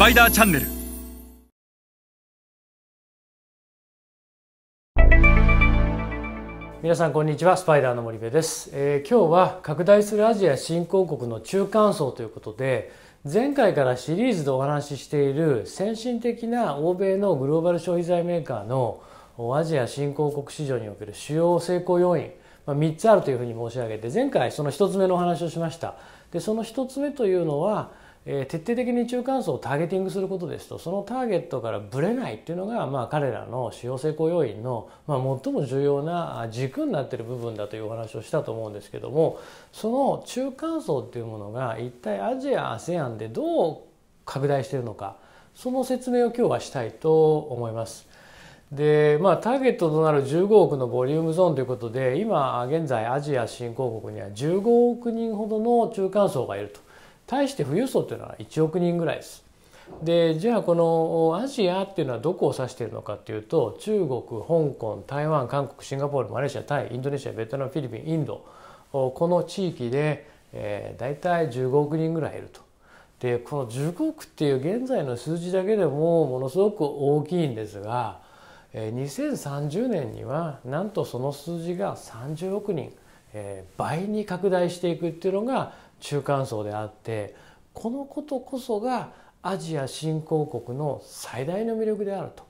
パイダーチャンネル皆さんこんにちは。スパイダーの森部です、えー、今日は拡大するアジア新興国の中間層ということで前回からシリーズでお話ししている先進的な欧米のグローバル消費財メーカーのアジア新興国市場における主要成功要因、まあ、3つあるというふうに申し上げて前回その1つ目のお話をしました。でその1つ目というのはえー、徹底的に中間層をターゲティングすることですとそのターゲットからぶれないっていうのが、まあ、彼らの主要成功要因の、まあ、最も重要な軸になっている部分だというお話をしたと思うんですけどもその中間層っていうものが一体アジア ASEAN でどう拡大しているのかその説明を今日はしたいと思います。でまあターゲットとなる15億のボリュームゾーンということで今現在アジア新興国には15億人ほどの中間層がいると。対して富裕層というのは1億人ぐらいです。でじゃあこのアジアっていうのはどこを指しているのかっていうと中国香港台湾韓国シンガポールマレーシアタイインドネシアベトナムフィリピンインドこの地域で、えー、大体15億人ぐらいいると。でこの15億っていう現在の数字だけでもものすごく大きいんですが2030年にはなんとその数字が30億人、えー、倍に拡大していくっていうのが中間層であってこのことこそがアジア新興国の最大の魅力であると。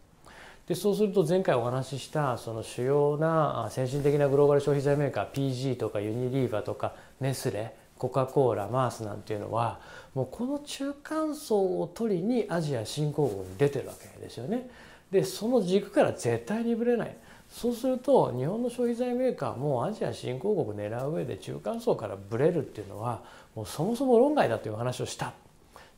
でそうすると前回お話ししたその主要な先進的なグローバル消費財メーカー PG とかユニリーバとかネスレコカ・コーラマースなんていうのはもうこの中間層を取りにアジア新興国に出てるわけですよね。でその軸から絶対にぶれない。そうすると日本の消費財メーカーもアジア新興国狙う上で中間層からブレるっていうのはもうそもそも論外だという話をした。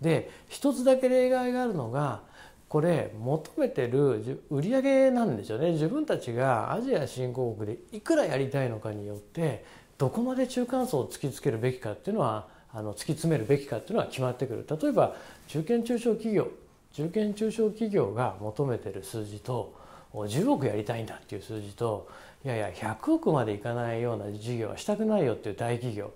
で一つだけ例外があるのがこれ求めてる売上なんですよね自分たちがアジア新興国でいくらやりたいのかによってどこまで中間層を突きつけるべきかっていうのはあの突き詰めるべきかっていうのは決まってくる例えば中堅中小企業中堅中小企業が求めてる数字と10億やりたいんだっていう数字といやいや100億までいかないような事業はしたくないよっていう大企業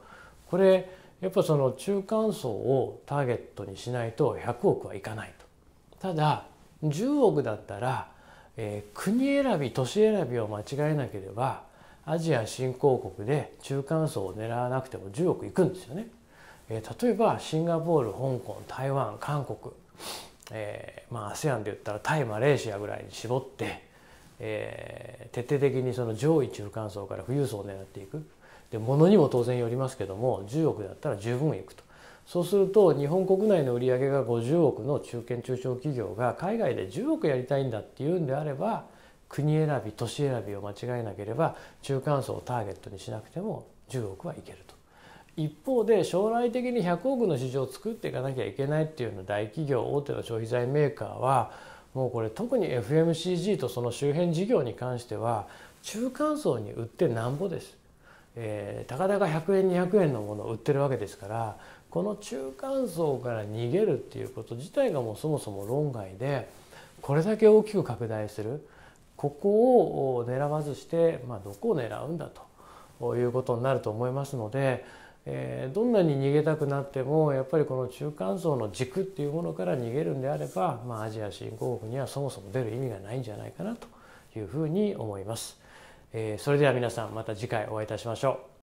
これやっぱその中間層をターゲットにしないと100億はいかないと。ただ10億だったら、えー、国選び都市選びを間違えなければアジア新興国で中間層を狙わなくても10億いくんですよね。えー、例えばシンガポール香港台湾韓国、え、まあ ASEAN で言ったらタイマレーシアぐらいに絞ってえー、徹底的にその上位中間層から富裕層を狙っていくで物にも当然よりますけども10億だったら十分いくとそうすると日本国内の売り上げが50億の中堅中小企業が海外で10億やりたいんだっていうんであれば国選び都市選びを間違えなければ中間層をターゲットにしなくても10億はいけると。一方で将来的に100億の市場を作っていかなきゃいけないっていうの大企業大手の消費財メーカーはもうこれ特に FMCG とその周辺事業に関しては中間層に売ってなんぼです。えー、たかだか100円200円のものを売ってるわけですからこの中間層から逃げるっていうこと自体がもうそもそも論外でこれだけ大きく拡大するここを狙わずして、まあ、どこを狙うんだということになると思いますのでえー、どんなに逃げたくなってもやっぱりこの中間層の軸っていうものから逃げるんであれば、まあ、アジア新興国にはそもそも出る意味がないんじゃないかなというふうに思います。えー、それでは皆さんまた次回お会いいたしましょう。